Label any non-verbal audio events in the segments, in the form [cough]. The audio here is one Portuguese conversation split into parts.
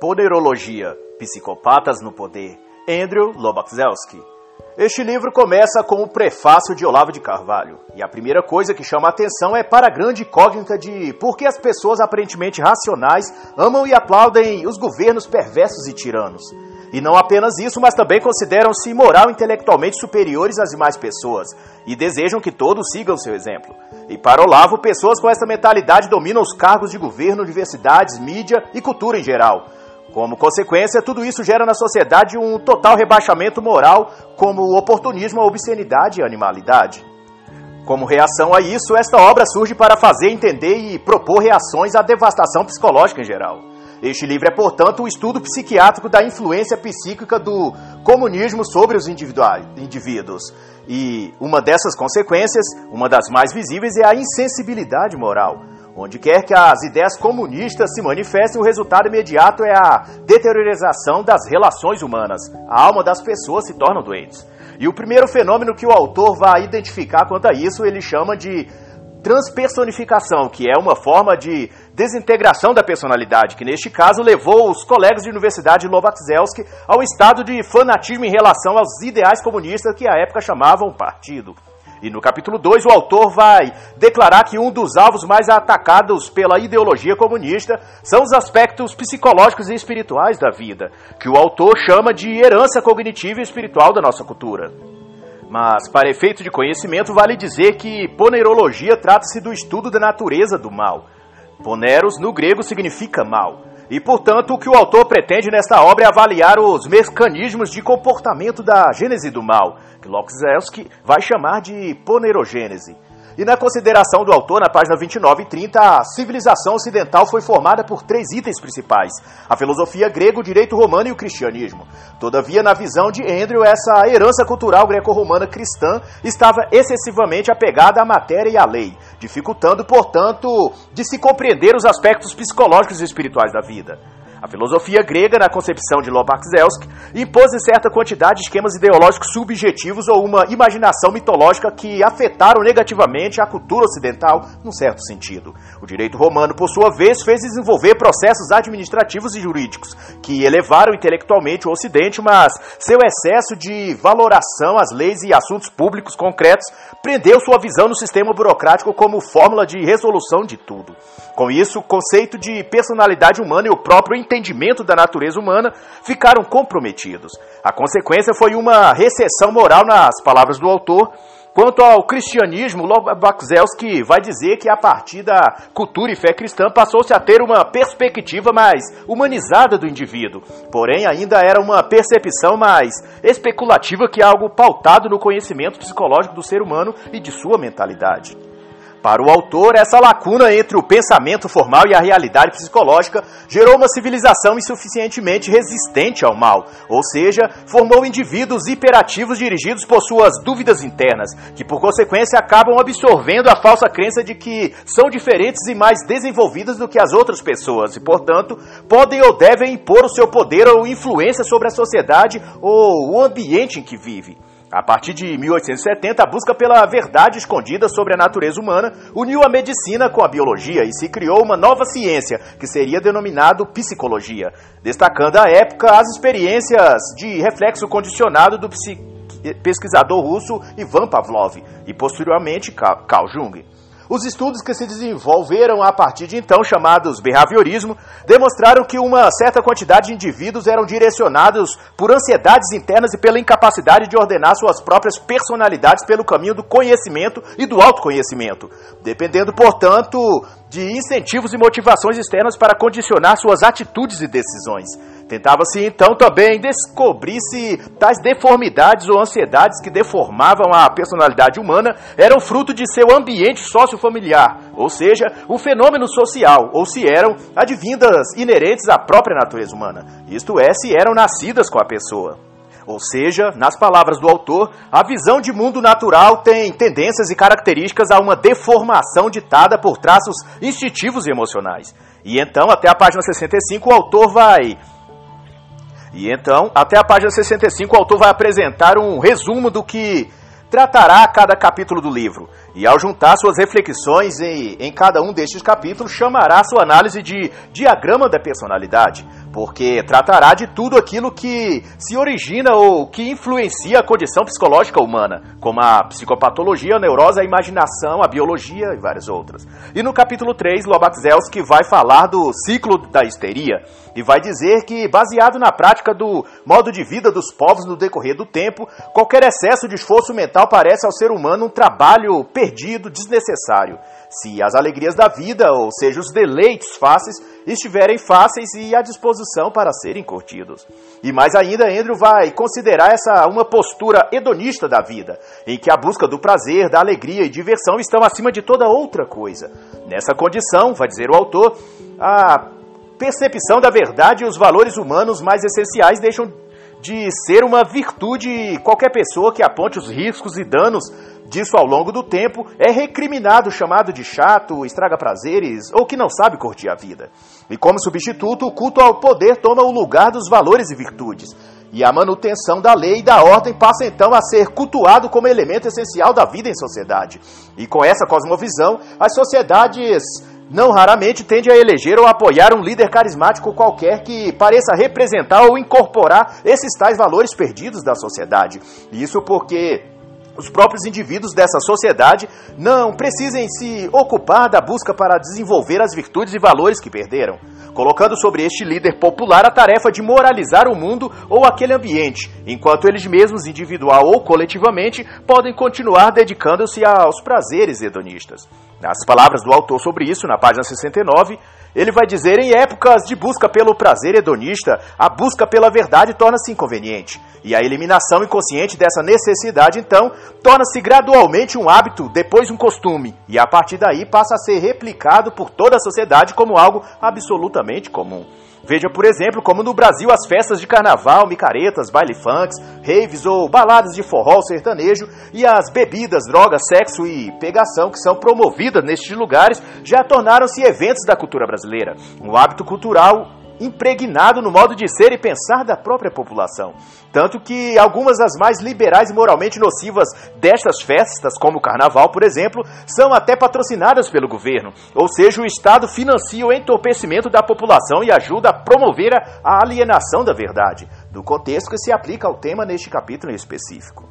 Poderologia, Psicopatas no Poder, Andrew Lobaczewski. Este livro começa com o prefácio de Olavo de Carvalho, e a primeira coisa que chama a atenção é para a grande incógnita de por que as pessoas aparentemente racionais amam e aplaudem os governos perversos e tiranos. E não apenas isso, mas também consideram-se moral e intelectualmente superiores às demais pessoas e desejam que todos sigam seu exemplo. E para Olavo, pessoas com essa mentalidade dominam os cargos de governo, universidades, mídia e cultura em geral. Como consequência, tudo isso gera na sociedade um total rebaixamento moral, como o oportunismo, a obscenidade e a animalidade. Como reação a isso, esta obra surge para fazer entender e propor reações à devastação psicológica em geral. Este livro é, portanto, o estudo psiquiátrico da influência psíquica do comunismo sobre os indivíduos. E uma dessas consequências, uma das mais visíveis, é a insensibilidade moral. Onde quer que as ideias comunistas se manifestem, o resultado imediato é a deteriorização das relações humanas. A alma das pessoas se torna doentes. E o primeiro fenômeno que o autor vai identificar quanto a isso, ele chama de transpersonificação, que é uma forma de desintegração da personalidade, que neste caso levou os colegas de universidade de Lobatzelski ao estado de fanatismo em relação aos ideais comunistas que à época chamavam partido. E no capítulo 2, o autor vai declarar que um dos alvos mais atacados pela ideologia comunista são os aspectos psicológicos e espirituais da vida, que o autor chama de herança cognitiva e espiritual da nossa cultura. Mas, para efeito de conhecimento, vale dizer que ponerologia trata-se do estudo da natureza do mal. Poneros, no grego, significa mal. E, portanto, o que o autor pretende nesta obra é avaliar os mecanismos de comportamento da gênese do mal, que Locke vai chamar de ponerogênese. E na consideração do autor, na página 29 e 30, a civilização ocidental foi formada por três itens principais: a filosofia grega, o direito romano e o cristianismo. Todavia, na visão de Andrew, essa herança cultural greco-romana cristã estava excessivamente apegada à matéria e à lei, dificultando, portanto, de se compreender os aspectos psicológicos e espirituais da vida. A filosofia grega, na concepção de Lobaczewski, impôs em certa quantidade de esquemas ideológicos subjetivos ou uma imaginação mitológica que afetaram negativamente a cultura ocidental num certo sentido. O direito romano, por sua vez, fez desenvolver processos administrativos e jurídicos que elevaram intelectualmente o Ocidente, mas seu excesso de valoração às leis e assuntos públicos concretos prendeu sua visão no sistema burocrático como fórmula de resolução de tudo. Com isso, o conceito de personalidade humana e o próprio entendimento da natureza humana ficaram comprometidos. A consequência foi uma recessão moral nas palavras do autor. Quanto ao cristianismo, Lobachzelski vai dizer que a partir da cultura e fé cristã passou-se a ter uma perspectiva mais humanizada do indivíduo. Porém, ainda era uma percepção mais especulativa que algo pautado no conhecimento psicológico do ser humano e de sua mentalidade. Para o autor, essa lacuna entre o pensamento formal e a realidade psicológica gerou uma civilização insuficientemente resistente ao mal, ou seja, formou indivíduos hiperativos dirigidos por suas dúvidas internas, que por consequência acabam absorvendo a falsa crença de que são diferentes e mais desenvolvidas do que as outras pessoas e, portanto, podem ou devem impor o seu poder ou influência sobre a sociedade ou o ambiente em que vive. A partir de 1870, a busca pela verdade escondida sobre a natureza humana uniu a medicina com a biologia e se criou uma nova ciência, que seria denominado psicologia, destacando à época as experiências de reflexo condicionado do pesquisador russo Ivan Pavlov e posteriormente Carl Jung. Os estudos que se desenvolveram a partir de então, chamados behaviorismo, demonstraram que uma certa quantidade de indivíduos eram direcionados por ansiedades internas e pela incapacidade de ordenar suas próprias personalidades pelo caminho do conhecimento e do autoconhecimento, dependendo, portanto, de incentivos e motivações externas para condicionar suas atitudes e decisões. Tentava-se então também descobrir se tais deformidades ou ansiedades que deformavam a personalidade humana eram fruto de seu ambiente sociofamiliar, ou seja, um fenômeno social, ou se eram advindas inerentes à própria natureza humana, isto é, se eram nascidas com a pessoa. Ou seja, nas palavras do autor, a visão de mundo natural tem tendências e características a uma deformação ditada por traços instintivos e emocionais. E então, até a página 65, o autor vai e então, até a página 65, o autor vai apresentar um resumo do que tratará cada capítulo do livro. E ao juntar suas reflexões em, em cada um destes capítulos, chamará sua análise de diagrama da personalidade. Porque tratará de tudo aquilo que se origina ou que influencia a condição psicológica humana, como a psicopatologia, a neurose, a imaginação, a biologia e várias outras. E no capítulo 3, Lobaczewski vai falar do ciclo da histeria e vai dizer que, baseado na prática do modo de vida dos povos no decorrer do tempo, qualquer excesso de esforço mental parece ao ser humano um trabalho perdido, desnecessário se as alegrias da vida, ou seja, os deleites fáceis, estiverem fáceis e à disposição para serem curtidos. E mais ainda, Andrew vai considerar essa uma postura hedonista da vida, em que a busca do prazer, da alegria e diversão estão acima de toda outra coisa. Nessa condição, vai dizer o autor, a percepção da verdade e os valores humanos mais essenciais deixam de ser uma virtude qualquer pessoa que aponte os riscos e danos disso ao longo do tempo é recriminado, chamado de chato, estraga prazeres ou que não sabe curtir a vida. E como substituto, o culto ao poder toma o lugar dos valores e virtudes. E a manutenção da lei e da ordem passa então a ser cultuado como elemento essencial da vida em sociedade. E com essa cosmovisão, as sociedades não raramente tendem a eleger ou apoiar um líder carismático qualquer que pareça representar ou incorporar esses tais valores perdidos da sociedade. Isso porque os próprios indivíduos dessa sociedade não precisem se ocupar da busca para desenvolver as virtudes e valores que perderam, colocando sobre este líder popular a tarefa de moralizar o mundo ou aquele ambiente, enquanto eles mesmos, individual ou coletivamente, podem continuar dedicando-se aos prazeres hedonistas. Nas palavras do autor sobre isso, na página 69, ele vai dizer: em épocas de busca pelo prazer hedonista, a busca pela verdade torna-se inconveniente. E a eliminação inconsciente dessa necessidade, então, torna-se gradualmente um hábito, depois um costume. E a partir daí passa a ser replicado por toda a sociedade como algo absolutamente comum. Veja, por exemplo, como no Brasil as festas de carnaval, micaretas, baile funks, raves ou baladas de forró sertanejo e as bebidas, drogas, sexo e pegação que são promovidas nestes lugares já tornaram-se eventos da cultura brasileira. Um hábito cultural impregnado no modo de ser e pensar da própria população. Tanto que algumas das mais liberais e moralmente nocivas destas festas, como o carnaval, por exemplo, são até patrocinadas pelo governo. Ou seja, o Estado financia o entorpecimento da população e ajuda a promover a alienação da verdade, do contexto que se aplica ao tema neste capítulo em específico.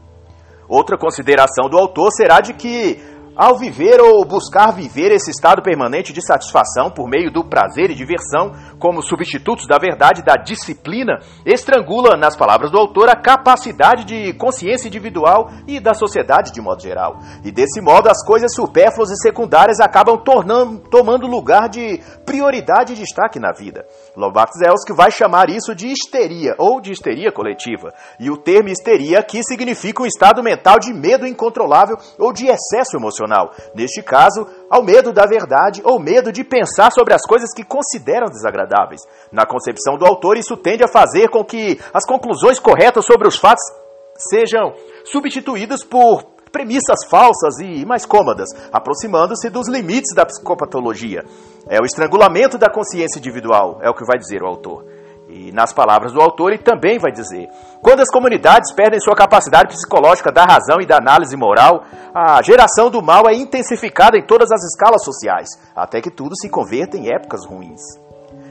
Outra consideração do autor será de que ao viver ou buscar viver esse estado permanente de satisfação por meio do prazer e diversão, como substitutos da verdade da disciplina, estrangula, nas palavras do autor, a capacidade de consciência individual e da sociedade de modo geral. E desse modo, as coisas supérfluas e secundárias acabam tornando, tomando lugar de prioridade e destaque na vida. Lobaczewski vai chamar isso de histeria ou de histeria coletiva. E o termo histeria aqui significa um estado mental de medo incontrolável ou de excesso emocional Neste caso, ao medo da verdade ou medo de pensar sobre as coisas que consideram desagradáveis. Na concepção do autor, isso tende a fazer com que as conclusões corretas sobre os fatos sejam substituídas por premissas falsas e mais cômodas, aproximando-se dos limites da psicopatologia. É o estrangulamento da consciência individual, é o que vai dizer o autor. E nas palavras do autor, ele também vai dizer: quando as comunidades perdem sua capacidade psicológica da razão e da análise moral, a geração do mal é intensificada em todas as escalas sociais, até que tudo se converta em épocas ruins.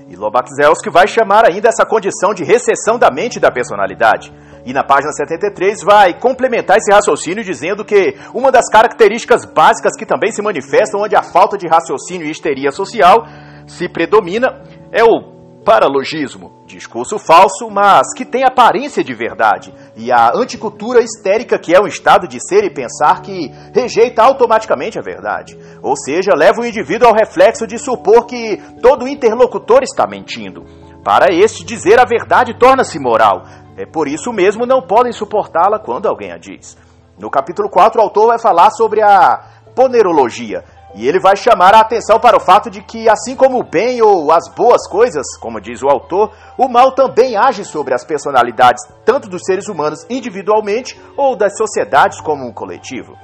E Lobaczewski vai chamar ainda essa condição de recessão da mente e da personalidade. E na página 73 vai complementar esse raciocínio dizendo que uma das características básicas que também se manifestam onde a falta de raciocínio e histeria social se predomina é o paralogismo, discurso falso, mas que tem aparência de verdade, e a anticultura histérica, que é um estado de ser e pensar que rejeita automaticamente a verdade, ou seja, leva o indivíduo ao reflexo de supor que todo interlocutor está mentindo. Para este, dizer a verdade torna-se moral, é por isso mesmo não podem suportá-la quando alguém a diz. No capítulo 4, o autor vai falar sobre a ponerologia, e ele vai chamar a atenção para o fato de que, assim como o bem ou as boas coisas, como diz o autor, o mal também age sobre as personalidades, tanto dos seres humanos individualmente ou das sociedades como um coletivo.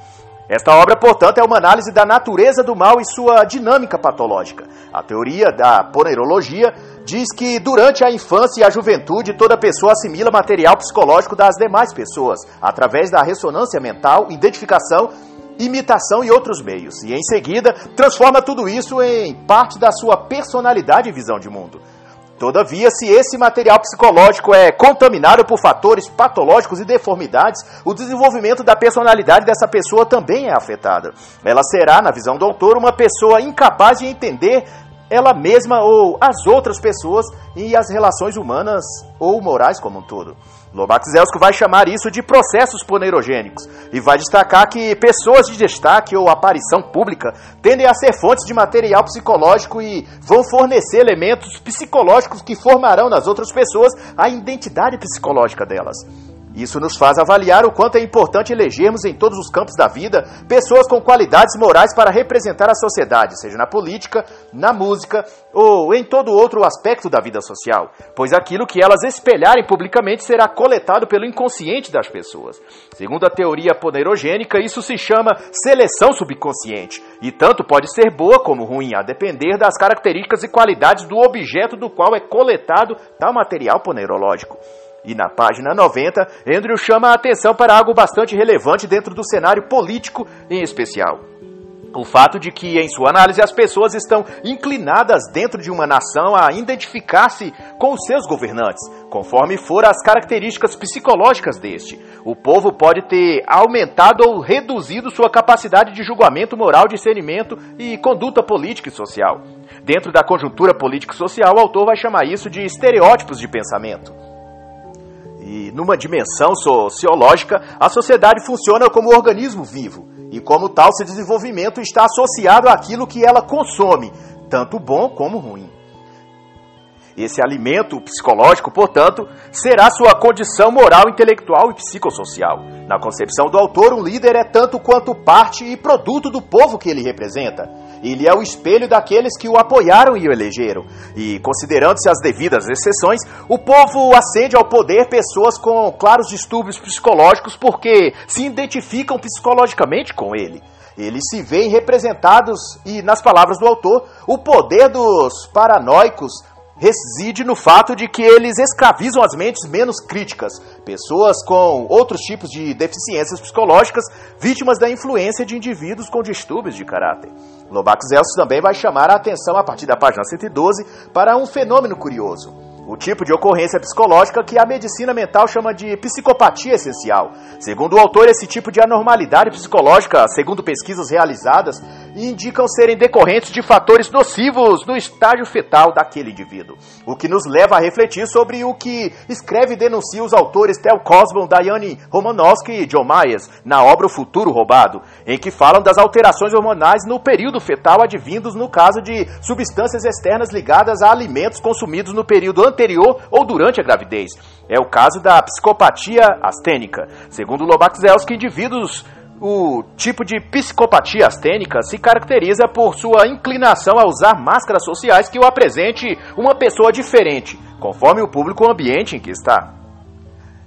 Esta obra, portanto, é uma análise da natureza do mal e sua dinâmica patológica. A teoria da ponerologia diz que durante a infância e a juventude toda pessoa assimila material psicológico das demais pessoas, através da ressonância mental, identificação imitação e outros meios, e em seguida transforma tudo isso em parte da sua personalidade e visão de mundo. Todavia, se esse material psicológico é contaminado por fatores patológicos e deformidades, o desenvolvimento da personalidade dessa pessoa também é afetada. Ela será, na visão do autor, uma pessoa incapaz de entender ela mesma ou as outras pessoas e as relações humanas ou morais como um todo. Lobaczewski vai chamar isso de processos poneirogênicos e vai destacar que pessoas de destaque ou aparição pública tendem a ser fontes de material psicológico e vão fornecer elementos psicológicos que formarão nas outras pessoas a identidade psicológica delas. Isso nos faz avaliar o quanto é importante elegermos em todos os campos da vida pessoas com qualidades morais para representar a sociedade, seja na política, na música ou em todo outro aspecto da vida social, pois aquilo que elas espelharem publicamente será coletado pelo inconsciente das pessoas. Segundo a teoria ponerogênica, isso se chama seleção subconsciente, e tanto pode ser boa como ruim, a depender das características e qualidades do objeto do qual é coletado tal material ponerológico. E na página 90, Andrew chama a atenção para algo bastante relevante dentro do cenário político em especial. O fato de que, em sua análise, as pessoas estão inclinadas dentro de uma nação a identificar-se com os seus governantes, conforme for as características psicológicas deste. O povo pode ter aumentado ou reduzido sua capacidade de julgamento moral, discernimento e conduta política e social. Dentro da conjuntura política e social, o autor vai chamar isso de estereótipos de pensamento. E numa dimensão sociológica, a sociedade funciona como organismo vivo, e como tal, seu desenvolvimento está associado àquilo que ela consome, tanto bom como ruim. Esse alimento psicológico, portanto, será sua condição moral, intelectual e psicossocial. Na concepção do autor, um líder é tanto quanto parte e produto do povo que ele representa. Ele é o espelho daqueles que o apoiaram e o elegeram. E, considerando-se as devidas exceções, o povo acende ao poder pessoas com claros distúrbios psicológicos porque se identificam psicologicamente com ele. Eles se veem representados e, nas palavras do autor, o poder dos paranoicos reside no fato de que eles escravizam as mentes menos críticas, pessoas com outros tipos de deficiências psicológicas, vítimas da influência de indivíduos com distúrbios de caráter. Lobax Elcio também vai chamar a atenção a partir da página 112 para um fenômeno curioso o tipo de ocorrência psicológica que a medicina mental chama de psicopatia essencial. Segundo o autor, esse tipo de anormalidade psicológica, segundo pesquisas realizadas, indicam serem decorrentes de fatores nocivos no estágio fetal daquele indivíduo. O que nos leva a refletir sobre o que escreve e denuncia os autores Tel Cosbon, Diane Romanowski e John Myers na obra O Futuro Roubado, em que falam das alterações hormonais no período fetal advindos no caso de substâncias externas ligadas a alimentos consumidos no período anterior ou durante a gravidez. É o caso da psicopatia astênica. Segundo Lobaczewski, indivíduos o tipo de psicopatia astênica se caracteriza por sua inclinação a usar máscaras sociais que o apresente uma pessoa diferente, conforme o público ambiente em que está.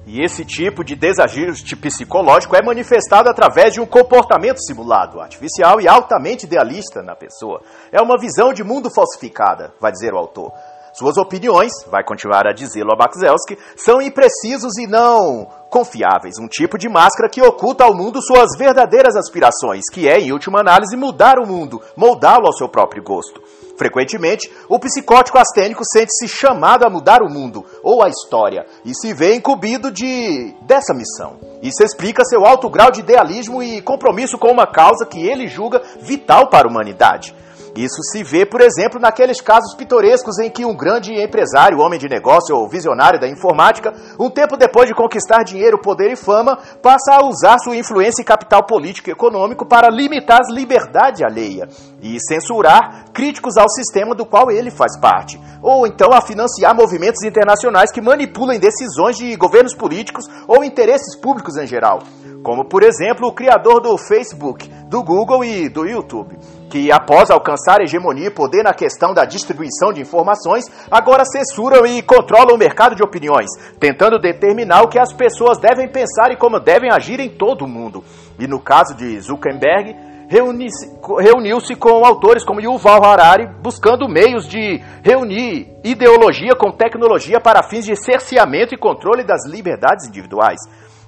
E esse tipo de desajuste psicológico é manifestado através de um comportamento simulado, artificial e altamente idealista na pessoa. É uma visão de mundo falsificada, vai dizer o autor. Suas opiniões, vai continuar a dizer Lobaczewski, são imprecisos e não confiáveis, um tipo de máscara que oculta ao mundo suas verdadeiras aspirações, que é, em última análise, mudar o mundo, moldá-lo ao seu próprio gosto. Frequentemente, o psicótico astênico sente-se chamado a mudar o mundo ou a história e se vê incumbido de dessa missão. Isso explica seu alto grau de idealismo e compromisso com uma causa que ele julga vital para a humanidade. Isso se vê, por exemplo, naqueles casos pitorescos em que um grande empresário, homem de negócio ou visionário da informática, um tempo depois de conquistar dinheiro, poder e fama, passa a usar sua influência e capital político e econômico para limitar as liberdades alheia e censurar críticos ao sistema do qual ele faz parte, ou então a financiar movimentos internacionais que manipulam decisões de governos políticos ou interesses públicos em geral como por exemplo o criador do Facebook, do Google e do YouTube, que após alcançar hegemonia e poder na questão da distribuição de informações, agora censuram e controlam o mercado de opiniões, tentando determinar o que as pessoas devem pensar e como devem agir em todo o mundo. E no caso de Zuckerberg, reuniu-se com autores como Yuval Harari, buscando meios de reunir ideologia com tecnologia para fins de cerceamento e controle das liberdades individuais.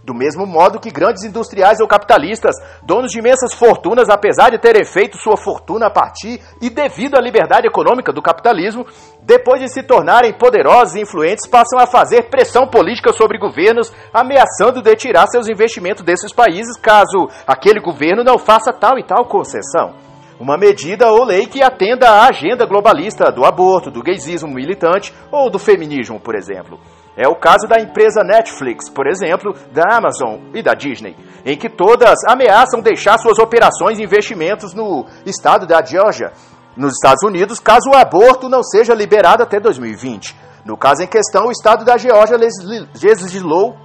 Do mesmo modo que grandes industriais ou capitalistas, donos de imensas fortunas, apesar de terem feito sua fortuna a partir e devido à liberdade econômica do capitalismo, depois de se tornarem poderosos e influentes, passam a fazer pressão política sobre governos, ameaçando de tirar seus investimentos desses países caso aquele governo não faça tal e tal concessão. Uma medida ou lei que atenda à agenda globalista do aborto, do gaysismo militante ou do feminismo, por exemplo. É o caso da empresa Netflix, por exemplo, da Amazon e da Disney, em que todas ameaçam deixar suas operações e investimentos no estado da Geórgia, nos Estados Unidos, caso o aborto não seja liberado até 2020. No caso em questão, o estado da Geórgia legislou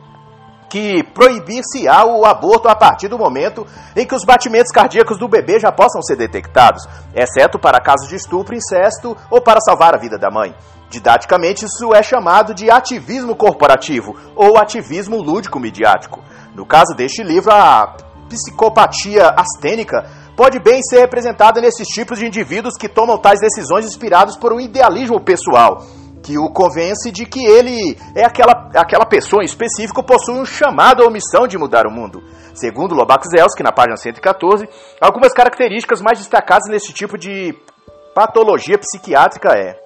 que proibir-se-á o aborto a partir do momento em que os batimentos cardíacos do bebê já possam ser detectados, exceto para casos de estupro, incesto ou para salvar a vida da mãe. Didaticamente, isso é chamado de ativismo corporativo ou ativismo lúdico-midiático. No caso deste livro, a psicopatia astênica pode bem ser representada nesses tipos de indivíduos que tomam tais decisões inspirados por um idealismo pessoal, que o convence de que ele é aquela, aquela pessoa em específico possui um chamado ou missão de mudar o mundo. Segundo Lobaczewski, na página 114, algumas características mais destacadas nesse tipo de patologia psiquiátrica é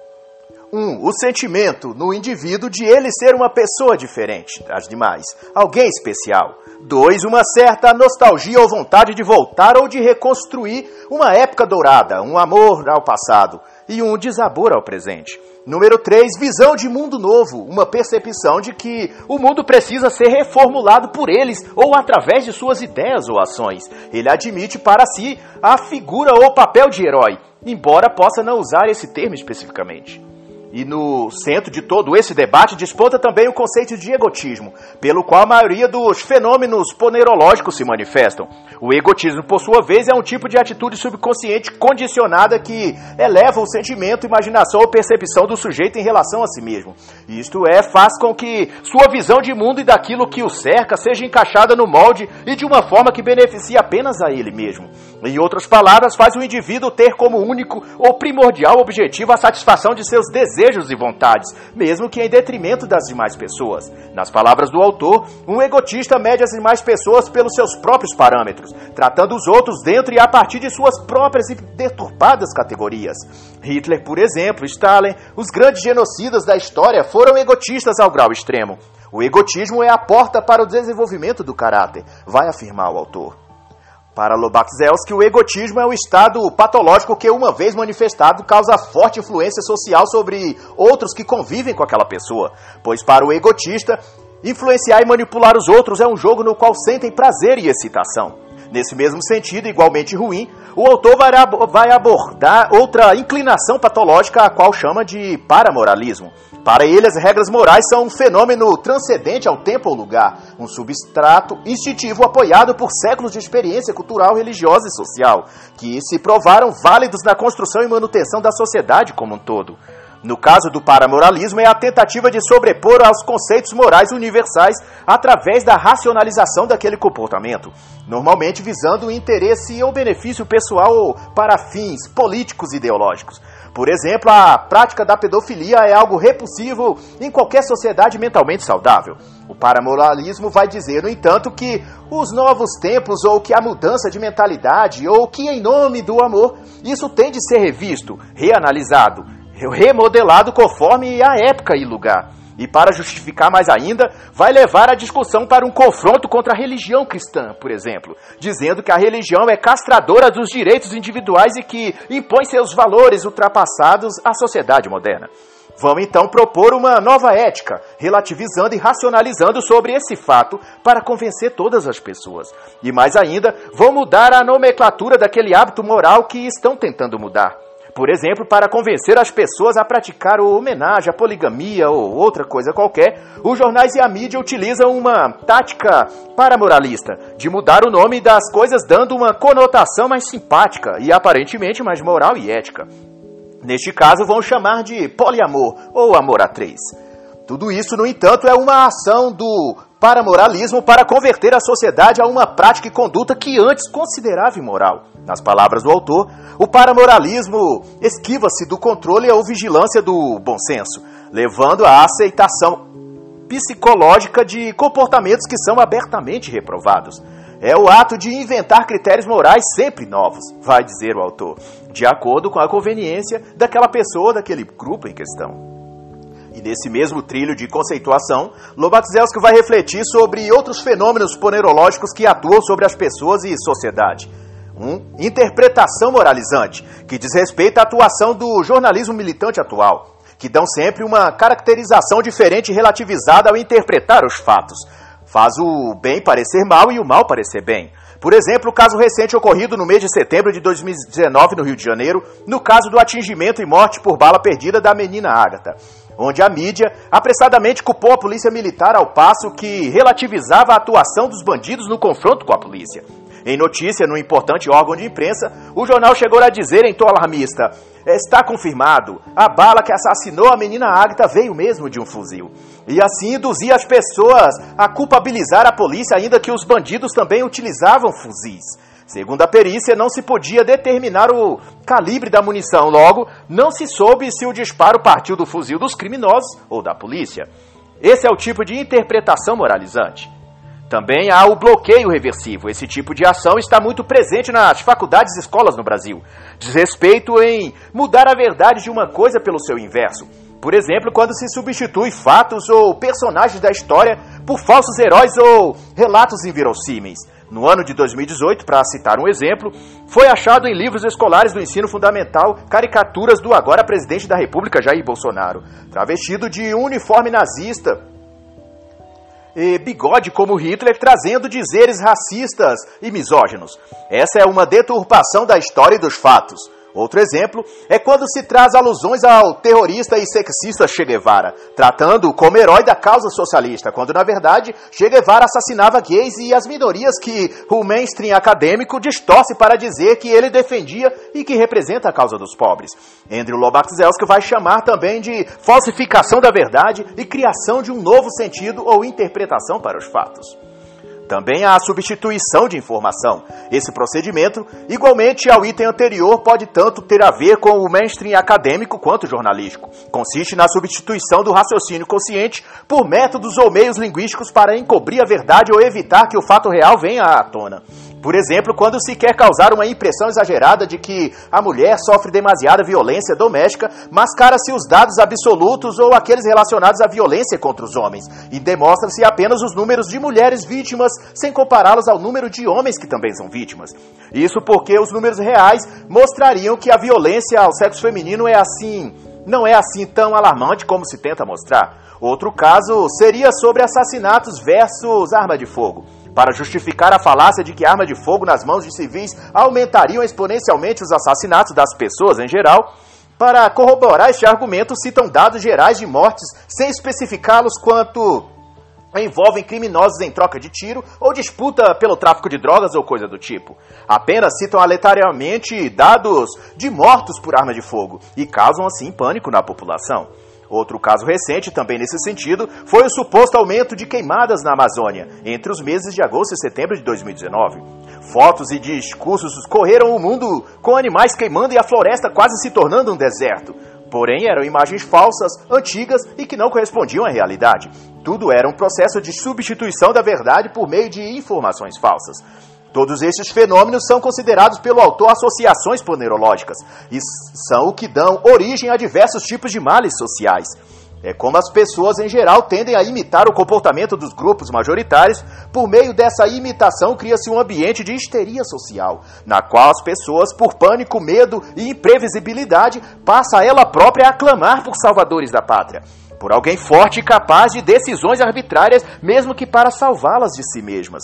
um, o sentimento no indivíduo de ele ser uma pessoa diferente das demais, alguém especial. Dois, uma certa nostalgia ou vontade de voltar ou de reconstruir uma época dourada, um amor ao passado e um desabor ao presente. Número 3, visão de mundo novo, uma percepção de que o mundo precisa ser reformulado por eles ou através de suas ideias ou ações. Ele admite para si a figura ou papel de herói, embora possa não usar esse termo especificamente. E no centro de todo esse debate desponta também o conceito de egotismo, pelo qual a maioria dos fenômenos ponerológicos se manifestam. O egotismo, por sua vez, é um tipo de atitude subconsciente condicionada que eleva o sentimento, imaginação ou percepção do sujeito em relação a si mesmo. Isto é, faz com que sua visão de mundo e daquilo que o cerca seja encaixada no molde e de uma forma que beneficie apenas a ele mesmo. Em outras palavras, faz o indivíduo ter como único ou primordial objetivo a satisfação de seus desejos e vontades, mesmo que em detrimento das demais pessoas. Nas palavras do autor, um egotista mede as demais pessoas pelos seus próprios parâmetros, tratando os outros dentro e a partir de suas próprias e deturpadas categorias. Hitler, por exemplo, Stalin, os grandes genocidas da história foram egotistas ao grau extremo. O egotismo é a porta para o desenvolvimento do caráter, vai afirmar o autor. Para Lobaczewski, o egotismo é o estado patológico que, uma vez manifestado, causa forte influência social sobre outros que convivem com aquela pessoa. Pois, para o egotista, influenciar e manipular os outros é um jogo no qual sentem prazer e excitação. Nesse mesmo sentido, igualmente ruim, o autor vai abordar outra inclinação patológica, a qual chama de paramoralismo. Para ele, as regras morais são um fenômeno transcendente ao tempo ou lugar, um substrato instintivo apoiado por séculos de experiência cultural, religiosa e social, que se provaram válidos na construção e manutenção da sociedade como um todo. No caso do paramoralismo, é a tentativa de sobrepor aos conceitos morais universais através da racionalização daquele comportamento, normalmente visando o interesse ou benefício pessoal para fins políticos e ideológicos. Por exemplo, a prática da pedofilia é algo repulsivo em qualquer sociedade mentalmente saudável. O paramoralismo vai dizer, no entanto, que os novos tempos, ou que a mudança de mentalidade, ou que em nome do amor, isso tem de ser revisto, reanalisado, remodelado conforme a época e lugar. E para justificar mais ainda, vai levar a discussão para um confronto contra a religião cristã, por exemplo, dizendo que a religião é castradora dos direitos individuais e que impõe seus valores ultrapassados à sociedade moderna. Vamos então propor uma nova ética, relativizando e racionalizando sobre esse fato para convencer todas as pessoas. E mais ainda, vão mudar a nomenclatura daquele hábito moral que estão tentando mudar. Por exemplo, para convencer as pessoas a praticar o homenagem, a poligamia ou outra coisa qualquer, os jornais e a mídia utilizam uma tática paramoralista de mudar o nome das coisas dando uma conotação mais simpática e aparentemente mais moral e ética. Neste caso, vão chamar de poliamor ou amor a três. Tudo isso, no entanto, é uma ação do paramoralismo para converter a sociedade a uma prática e conduta que antes considerava imoral. Nas palavras do autor, o paramoralismo esquiva-se do controle ou vigilância do bom senso, levando à aceitação psicológica de comportamentos que são abertamente reprovados. É o ato de inventar critérios morais sempre novos, vai dizer o autor, de acordo com a conveniência daquela pessoa, daquele grupo em questão. Nesse mesmo trilho de conceituação, Lobatzelski vai refletir sobre outros fenômenos ponerológicos que atuam sobre as pessoas e sociedade. Um, interpretação moralizante, que diz respeito à atuação do jornalismo militante atual, que dão sempre uma caracterização diferente e relativizada ao interpretar os fatos. Faz o bem parecer mal e o mal parecer bem. Por exemplo, o caso recente ocorrido no mês de setembro de 2019 no Rio de Janeiro, no caso do atingimento e morte por bala perdida da menina Ágata, onde a mídia apressadamente culpou a polícia militar ao passo que relativizava a atuação dos bandidos no confronto com a polícia. Em notícia, no importante órgão de imprensa, o jornal chegou a dizer em tom alarmista: Está confirmado, a bala que assassinou a menina Ágata veio mesmo de um fuzil. E assim induzia as pessoas a culpabilizar a polícia, ainda que os bandidos também utilizavam fuzis. Segundo a perícia, não se podia determinar o calibre da munição, logo, não se soube se o disparo partiu do fuzil dos criminosos ou da polícia. Esse é o tipo de interpretação moralizante. Também há o bloqueio reversivo. Esse tipo de ação está muito presente nas faculdades e escolas no Brasil. Diz respeito em mudar a verdade de uma coisa pelo seu inverso. Por exemplo, quando se substitui fatos ou personagens da história por falsos heróis ou relatos inverossímeis. No ano de 2018, para citar um exemplo, foi achado em livros escolares do ensino fundamental caricaturas do agora presidente da República, Jair Bolsonaro, travestido de uniforme nazista e bigode como Hitler, trazendo dizeres racistas e misóginos. Essa é uma deturpação da história e dos fatos. Outro exemplo é quando se traz alusões ao terrorista e sexista Che Guevara, tratando-o como herói da causa socialista, quando na verdade Che Guevara assassinava gays e as minorias que o mainstream acadêmico distorce para dizer que ele defendia e que representa a causa dos pobres. Andrew Lobatzelski vai chamar também de falsificação da verdade e criação de um novo sentido ou interpretação para os fatos. Também há a substituição de informação. Esse procedimento, igualmente ao item anterior, pode tanto ter a ver com o mainstream acadêmico quanto jornalístico. Consiste na substituição do raciocínio consciente por métodos ou meios linguísticos para encobrir a verdade ou evitar que o fato real venha à tona. Por exemplo, quando se quer causar uma impressão exagerada de que a mulher sofre demasiada violência doméstica, mascara-se os dados absolutos ou aqueles relacionados à violência contra os homens, e demonstra-se apenas os números de mulheres vítimas, sem compará-los ao número de homens que também são vítimas. Isso porque os números reais mostrariam que a violência ao sexo feminino é assim, não é assim tão alarmante como se tenta mostrar. Outro caso seria sobre assassinatos versus arma de fogo para justificar a falácia de que arma de fogo nas mãos de civis aumentariam exponencialmente os assassinatos das pessoas em geral. Para corroborar este argumento, citam dados gerais de mortes sem especificá-los quanto envolvem criminosos em troca de tiro ou disputa pelo tráfico de drogas ou coisa do tipo. Apenas citam aleatoriamente dados de mortos por arma de fogo e causam assim pânico na população. Outro caso recente, também nesse sentido, foi o suposto aumento de queimadas na Amazônia entre os meses de agosto e setembro de 2019. Fotos e discursos correram o mundo com animais queimando e a floresta quase se tornando um deserto. Porém, eram imagens falsas, antigas e que não correspondiam à realidade. Tudo era um processo de substituição da verdade por meio de informações falsas. Todos esses fenômenos são considerados pelo autor associações ponerológicas e são o que dão origem a diversos tipos de males sociais. É como as pessoas em geral tendem a imitar o comportamento dos grupos majoritários, por meio dessa imitação cria-se um ambiente de histeria social, na qual as pessoas, por pânico, medo e imprevisibilidade, passa ela própria a clamar por salvadores da pátria, por alguém forte e capaz de decisões arbitrárias, mesmo que para salvá-las de si mesmas.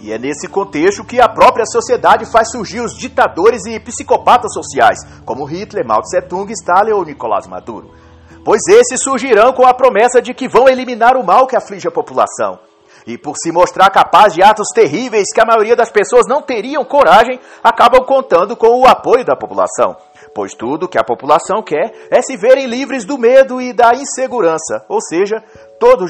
E é nesse contexto que a própria sociedade faz surgir os ditadores e psicopatas sociais, como Hitler, Mao Tse Tung, Stalin ou Nicolás Maduro. Pois esses surgirão com a promessa de que vão eliminar o mal que aflige a população. E por se mostrar capaz de atos terríveis que a maioria das pessoas não teriam coragem, acabam contando com o apoio da população. Pois tudo que a população quer é se verem livres do medo e da insegurança, ou seja, todo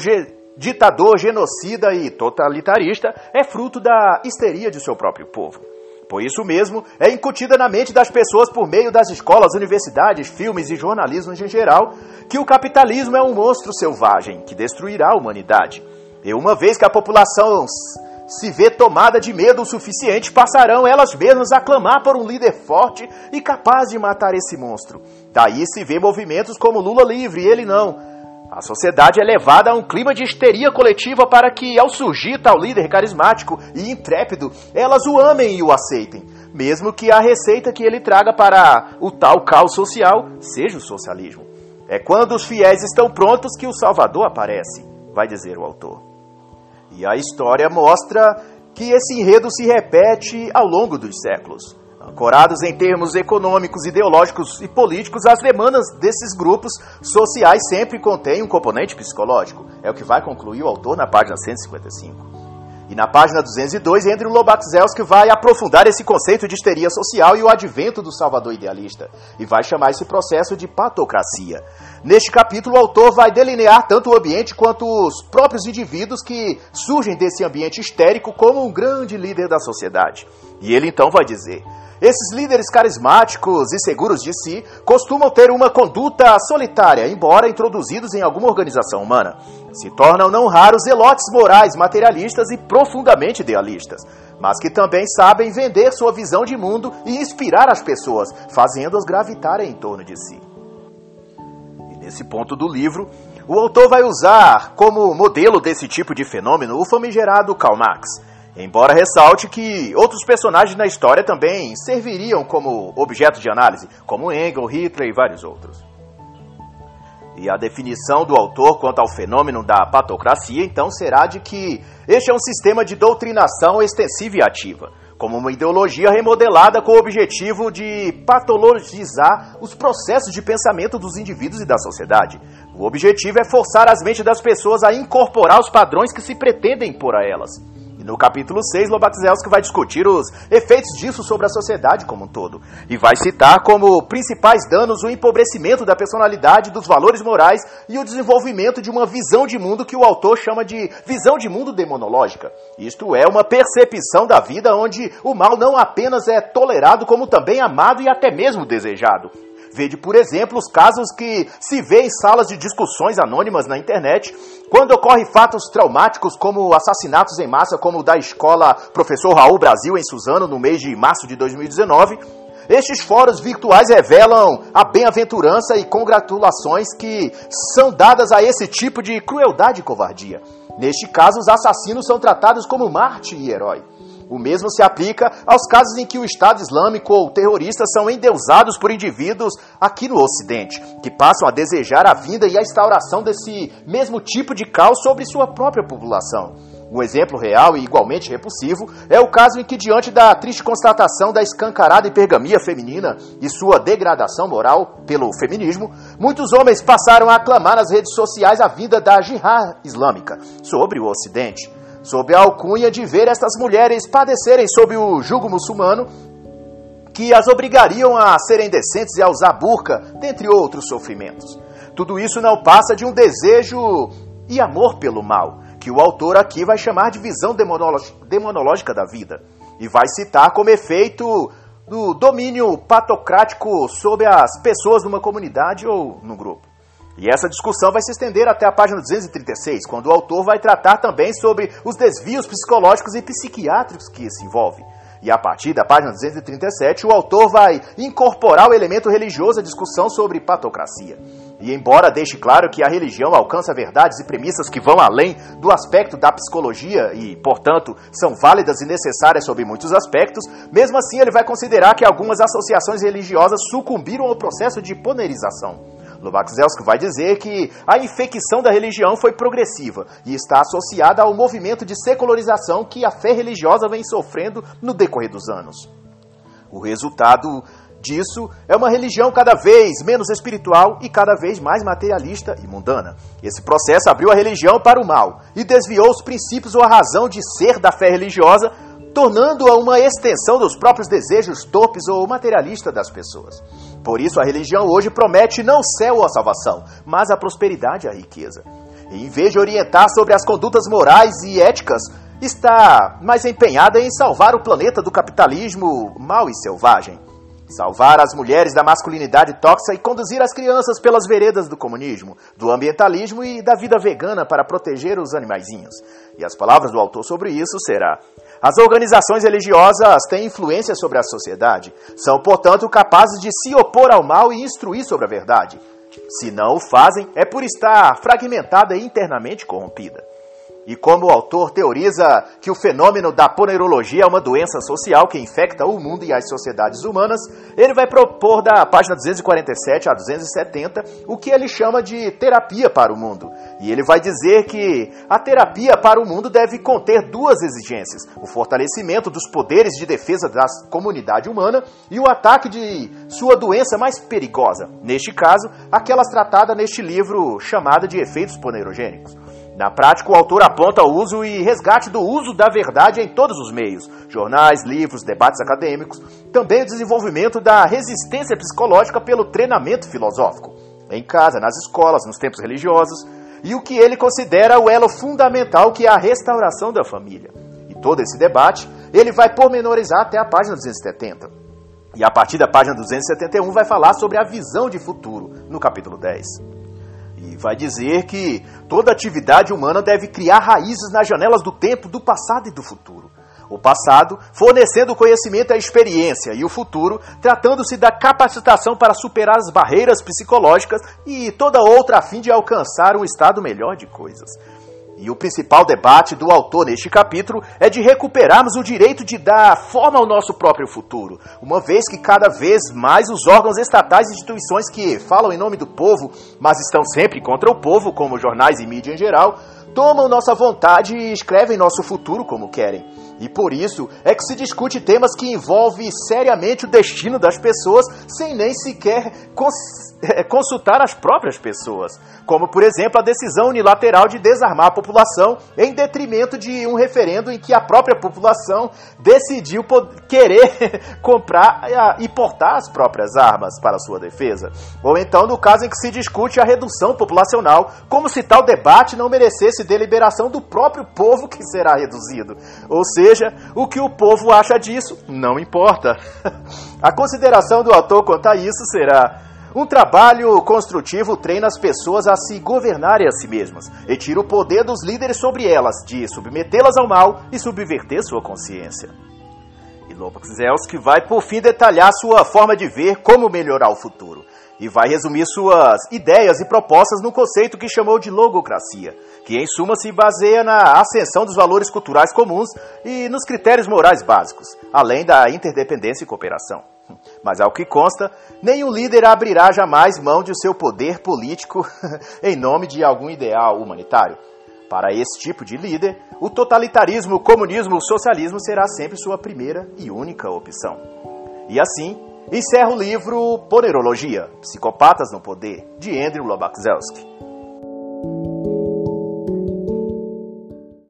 ditador, genocida e totalitarista é fruto da histeria de seu próprio povo. Por isso mesmo, é incutida na mente das pessoas por meio das escolas, universidades, filmes e jornalismo em geral que o capitalismo é um monstro selvagem que destruirá a humanidade. E uma vez que a população se vê tomada de medo o suficiente, passarão elas mesmas a clamar por um líder forte e capaz de matar esse monstro. Daí se vê movimentos como Lula livre ele não. A sociedade é levada a um clima de histeria coletiva para que, ao surgir tal líder carismático e intrépido, elas o amem e o aceitem, mesmo que a receita que ele traga para o tal caos social seja o socialismo. É quando os fiéis estão prontos que o Salvador aparece, vai dizer o autor. E a história mostra que esse enredo se repete ao longo dos séculos. Ancorados em termos econômicos, ideológicos e políticos, as demandas desses grupos sociais sempre contêm um componente psicológico. É o que vai concluir o autor na página 155. E na página 202, Andrew Lobatzelski vai aprofundar esse conceito de histeria social e o advento do Salvador idealista, e vai chamar esse processo de patocracia. Neste capítulo, o autor vai delinear tanto o ambiente quanto os próprios indivíduos que surgem desse ambiente histérico como um grande líder da sociedade. E ele então vai dizer: esses líderes carismáticos e seguros de si costumam ter uma conduta solitária, embora introduzidos em alguma organização humana. Se tornam não raros zelotes morais, materialistas e profundamente idealistas, mas que também sabem vender sua visão de mundo e inspirar as pessoas, fazendo-as gravitarem em torno de si. E nesse ponto do livro, o autor vai usar como modelo desse tipo de fenômeno o famigerado Karl Marx Embora ressalte que outros personagens na história também serviriam como objeto de análise, como Engel, Hitler e vários outros. E a definição do autor quanto ao fenômeno da patocracia, então, será de que este é um sistema de doutrinação extensiva e ativa, como uma ideologia remodelada com o objetivo de patologizar os processos de pensamento dos indivíduos e da sociedade. O objetivo é forçar as mentes das pessoas a incorporar os padrões que se pretendem impor a elas. E no capítulo 6, Lobatzelski vai discutir os efeitos disso sobre a sociedade como um todo. E vai citar como principais danos o empobrecimento da personalidade, dos valores morais e o desenvolvimento de uma visão de mundo que o autor chama de visão de mundo demonológica. Isto é, uma percepção da vida onde o mal não apenas é tolerado, como também amado e até mesmo desejado. Vede, por exemplo, os casos que se vê em salas de discussões anônimas na internet, quando ocorrem fatos traumáticos como assassinatos em massa, como o da escola Professor Raul Brasil em Suzano no mês de março de 2019. Estes fóruns virtuais revelam a bem-aventurança e congratulações que são dadas a esse tipo de crueldade e covardia. Neste caso, os assassinos são tratados como mártir e herói. O mesmo se aplica aos casos em que o Estado Islâmico ou terroristas são endeusados por indivíduos aqui no Ocidente, que passam a desejar a vinda e a instauração desse mesmo tipo de caos sobre sua própria população. Um exemplo real e igualmente repulsivo é o caso em que, diante da triste constatação da escancarada hipergamia feminina e sua degradação moral pelo feminismo, muitos homens passaram a aclamar nas redes sociais a vinda da jihad islâmica sobre o Ocidente sob a alcunha de ver estas mulheres padecerem sob o jugo muçulmano, que as obrigariam a serem decentes e a usar burca, dentre outros sofrimentos. Tudo isso não passa de um desejo e amor pelo mal, que o autor aqui vai chamar de visão demonológica da vida, e vai citar como efeito do domínio patocrático sobre as pessoas numa comunidade ou num grupo. E essa discussão vai se estender até a página 236, quando o autor vai tratar também sobre os desvios psicológicos e psiquiátricos que isso envolve. E a partir da página 237, o autor vai incorporar o elemento religioso à discussão sobre patocracia. E embora deixe claro que a religião alcança verdades e premissas que vão além do aspecto da psicologia e, portanto, são válidas e necessárias sob muitos aspectos, mesmo assim ele vai considerar que algumas associações religiosas sucumbiram ao processo de ponerização. Lobaczewski vai dizer que a infecção da religião foi progressiva e está associada ao movimento de secularização que a fé religiosa vem sofrendo no decorrer dos anos. O resultado disso é uma religião cada vez menos espiritual e cada vez mais materialista e mundana. Esse processo abriu a religião para o mal e desviou os princípios ou a razão de ser da fé religiosa, tornando-a uma extensão dos próprios desejos torpes ou materialistas das pessoas. Por isso, a religião hoje promete não céu ou a salvação, mas a prosperidade e a riqueza. E em vez de orientar sobre as condutas morais e éticas está mais empenhada em salvar o planeta do capitalismo mau e selvagem. Salvar as mulheres da masculinidade tóxica e conduzir as crianças pelas veredas do comunismo, do ambientalismo e da vida vegana para proteger os animaizinhos. E as palavras do autor sobre isso será: as organizações religiosas têm influência sobre a sociedade, são, portanto, capazes de se opor ao mal e instruir sobre a verdade. Se não o fazem, é por estar fragmentada e internamente corrompida. E como o autor teoriza que o fenômeno da poneurologia é uma doença social que infecta o mundo e as sociedades humanas, ele vai propor da página 247 a 270 o que ele chama de terapia para o mundo. E ele vai dizer que a terapia para o mundo deve conter duas exigências: o fortalecimento dos poderes de defesa da comunidade humana e o ataque de sua doença mais perigosa, neste caso, aquelas tratada neste livro chamada de efeitos poneurogênicos. Na prática, o autor aponta o uso e resgate do uso da verdade em todos os meios: jornais, livros, debates acadêmicos, também o desenvolvimento da resistência psicológica pelo treinamento filosófico, em casa, nas escolas, nos tempos religiosos, e o que ele considera o elo fundamental que é a restauração da família. E todo esse debate ele vai pormenorizar até a página 270. E a partir da página 271 vai falar sobre a visão de futuro, no capítulo 10 vai dizer que toda atividade humana deve criar raízes nas janelas do tempo, do passado e do futuro. O passado fornecendo conhecimento e a experiência, e o futuro tratando-se da capacitação para superar as barreiras psicológicas e toda outra a fim de alcançar um estado melhor de coisas. E o principal debate do autor neste capítulo é de recuperarmos o direito de dar forma ao nosso próprio futuro, uma vez que cada vez mais os órgãos estatais e instituições que falam em nome do povo, mas estão sempre contra o povo, como jornais e mídia em geral, tomam nossa vontade e escrevem nosso futuro como querem. E por isso é que se discute temas que envolvem seriamente o destino das pessoas sem nem sequer cons consultar as próprias pessoas como, por exemplo, a decisão unilateral de desarmar a população em detrimento de um referendo em que a própria população decidiu querer [laughs] comprar e portar as próprias armas para sua defesa. Ou então no caso em que se discute a redução populacional, como se tal debate não merecesse deliberação do próprio povo que será reduzido. Ou seja, o que o povo acha disso não importa. [laughs] A consideração do autor quanto a isso será um trabalho construtivo treina as pessoas a se governarem a si mesmas e tira o poder dos líderes sobre elas, de submetê-las ao mal e subverter sua consciência. E Lobachzelski vai por fim detalhar sua forma de ver como melhorar o futuro e vai resumir suas ideias e propostas no conceito que chamou de logocracia, que em suma se baseia na ascensão dos valores culturais comuns e nos critérios morais básicos, além da interdependência e cooperação. Mas ao que consta, nenhum líder abrirá jamais mão de seu poder político [laughs] em nome de algum ideal humanitário. Para esse tipo de líder, o totalitarismo, o comunismo, o socialismo será sempre sua primeira e única opção. E assim, encerra o livro Ponerologia, Psicopatas no Poder, de Andrew Lobaczewski.